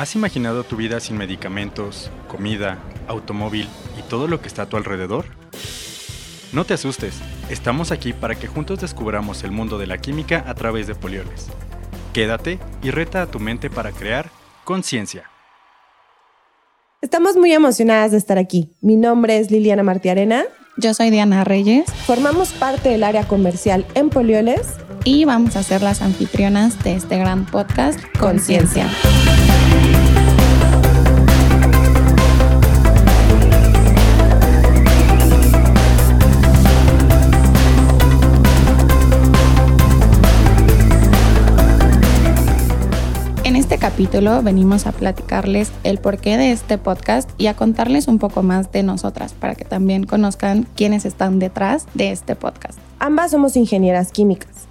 ¿Has imaginado tu vida sin medicamentos, comida, automóvil y todo lo que está a tu alrededor? No te asustes, estamos aquí para que juntos descubramos el mundo de la química a través de polioles. Quédate y reta a tu mente para crear conciencia. Estamos muy emocionadas de estar aquí. Mi nombre es Liliana Martiarena. Yo soy Diana Reyes. Formamos parte del área comercial en Polioles y vamos a ser las anfitrionas de este gran podcast Conciencia. En capítulo venimos a platicarles el porqué de este podcast y a contarles un poco más de nosotras para que también conozcan quiénes están detrás de este podcast. Ambas somos ingenieras químicas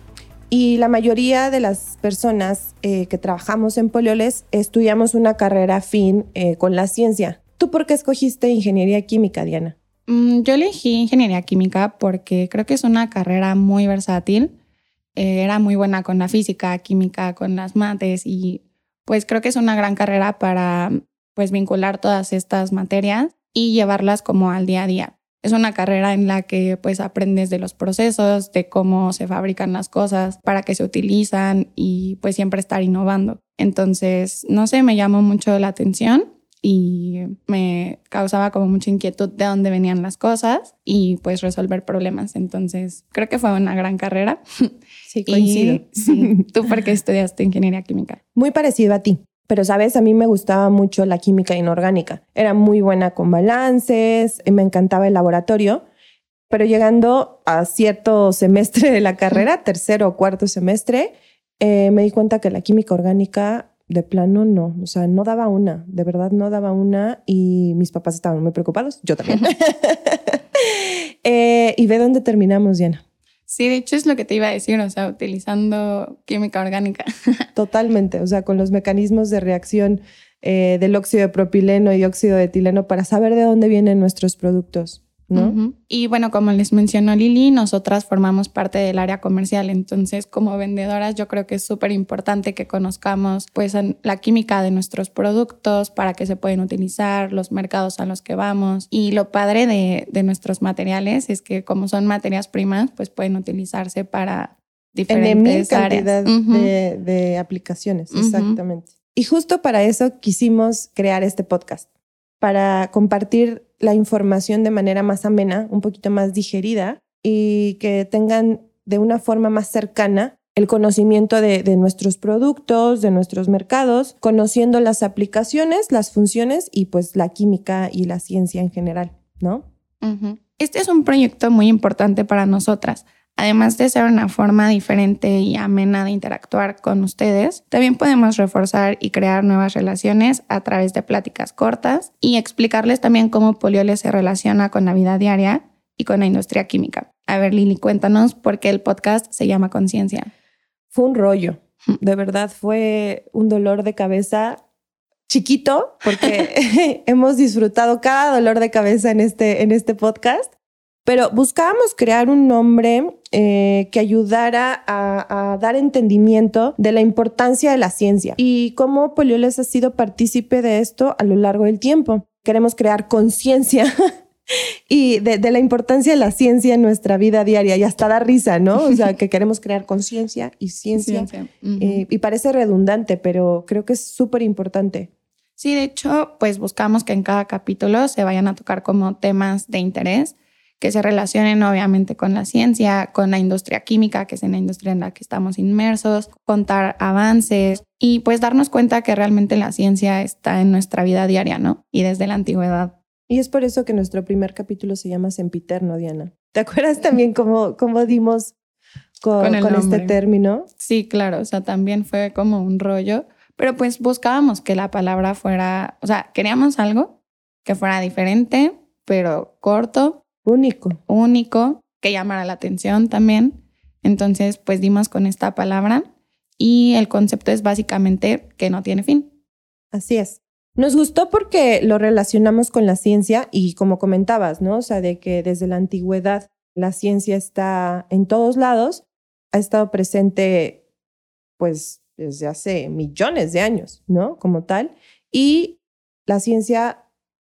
y la mayoría de las personas eh, que trabajamos en Polioles estudiamos una carrera afín eh, con la ciencia. ¿Tú por qué escogiste ingeniería química, Diana? Mm, yo elegí ingeniería química porque creo que es una carrera muy versátil. Eh, era muy buena con la física, química, con las mates y pues creo que es una gran carrera para pues vincular todas estas materias y llevarlas como al día a día. Es una carrera en la que pues aprendes de los procesos, de cómo se fabrican las cosas, para qué se utilizan y pues siempre estar innovando. Entonces, no sé, me llamó mucho la atención y me causaba como mucha inquietud de dónde venían las cosas y pues resolver problemas. Entonces, creo que fue una gran carrera. Sí, coincido. sí, ¿tú por qué estudiaste ingeniería química? Muy parecido a ti. Pero, sabes, a mí me gustaba mucho la química inorgánica. Era muy buena con balances, me encantaba el laboratorio. Pero llegando a cierto semestre de la carrera, tercero o cuarto semestre, eh, me di cuenta que la química orgánica de plano no, o sea, no daba una, de verdad no daba una y mis papás estaban muy preocupados, yo también. Eh, y ve dónde terminamos, Diana. Sí, de hecho es lo que te iba a decir, o sea, utilizando química orgánica. Totalmente, o sea, con los mecanismos de reacción eh, del óxido de propileno y dióxido de etileno para saber de dónde vienen nuestros productos. Y bueno, como les mencionó Lili, nosotras formamos parte del área comercial, entonces como vendedoras yo creo que es súper importante que conozcamos pues la química de nuestros productos, para qué se pueden utilizar, los mercados a los que vamos. Y lo padre de, de nuestros materiales es que como son materias primas pues pueden utilizarse para diferentes áreas. de, de, aplicaciones, exactamente. Y justo para eso quisimos crear este podcast, para compartir la información de manera más amena, un poquito más digerida y que tengan de una forma más cercana el conocimiento de, nuestros productos, de nuestros mercados, conociendo las aplicaciones, las funciones y pues la química y la ciencia en general, ¿no? Este es un proyecto muy importante para nosotras Además de ser una forma diferente y amena de interactuar con ustedes, también podemos reforzar y crear nuevas relaciones a través de pláticas cortas y explicarles también cómo Polioles se relaciona con la vida diaria y con la industria química. A ver, Lili, cuéntanos por qué el podcast se llama Conciencia. Fue un rollo, de verdad fue un dolor de cabeza chiquito porque hemos disfrutado cada dolor de cabeza en este, en este podcast pero buscábamos crear un nombre eh, que ayudara a, dar entendimiento de la importancia de la ciencia y cómo Polioles ha sido partícipe de esto a lo largo del tiempo. Queremos crear conciencia y de, la importancia de la ciencia en nuestra vida diaria y hasta da risa, ¿no? O sea, que queremos crear conciencia y ciencia. Eh, y parece redundante, pero creo que es súper importante. Sí, de hecho, pues buscamos que en cada capítulo se vayan a tocar como temas de interés que se relacionen obviamente con la ciencia, con la industria química, que es en la industria en la que estamos inmersos, contar avances y pues darnos cuenta que realmente la ciencia está en nuestra vida diaria, ¿no? Y desde la antigüedad. Y es por eso que nuestro primer capítulo se llama Sempiterno, Diana. ¿Te acuerdas también cómo, cómo dimos con, con este término? Sí, claro, o sea, también fue como un rollo, pero pues buscábamos que la palabra fuera, o sea, queríamos algo que fuera diferente, pero corto, Único. Único, que llamara la atención también. Entonces, pues dimos con esta palabra y el concepto es básicamente que no tiene fin. Así es. Nos gustó porque lo relacionamos con la ciencia y como comentabas, ¿no? O sea, de que desde la antigüedad la ciencia está en todos lados, ha estado presente pues desde hace millones de años, ¿no? Como tal. y la ciencia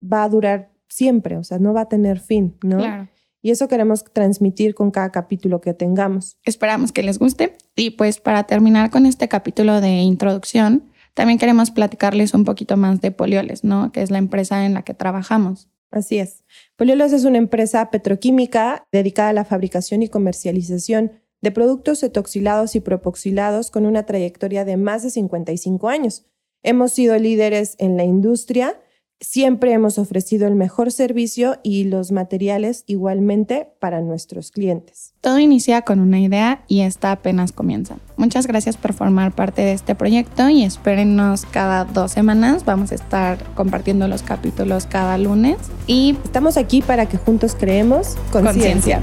va a durar siempre, o sea, no va a tener fin, ¿no? Claro. Y eso queremos transmitir con cada capítulo que tengamos. Esperamos que les guste. Y pues para terminar con este capítulo de introducción, también queremos platicarles un poquito más de Polioles, ¿no? Que es la empresa en la que trabajamos. Así es. Polioles es una empresa petroquímica dedicada a la fabricación y comercialización de productos etoxilados y propoxilados con una trayectoria de más de 55 años. Hemos sido líderes en la industria Siempre hemos ofrecido el mejor servicio y los materiales igualmente para nuestros clientes. Todo inicia con una idea y esta apenas comienza. Muchas gracias por formar parte de este proyecto y espérennos cada dos semanas. Vamos a estar compartiendo los capítulos cada lunes y estamos aquí para que juntos creemos conciencia.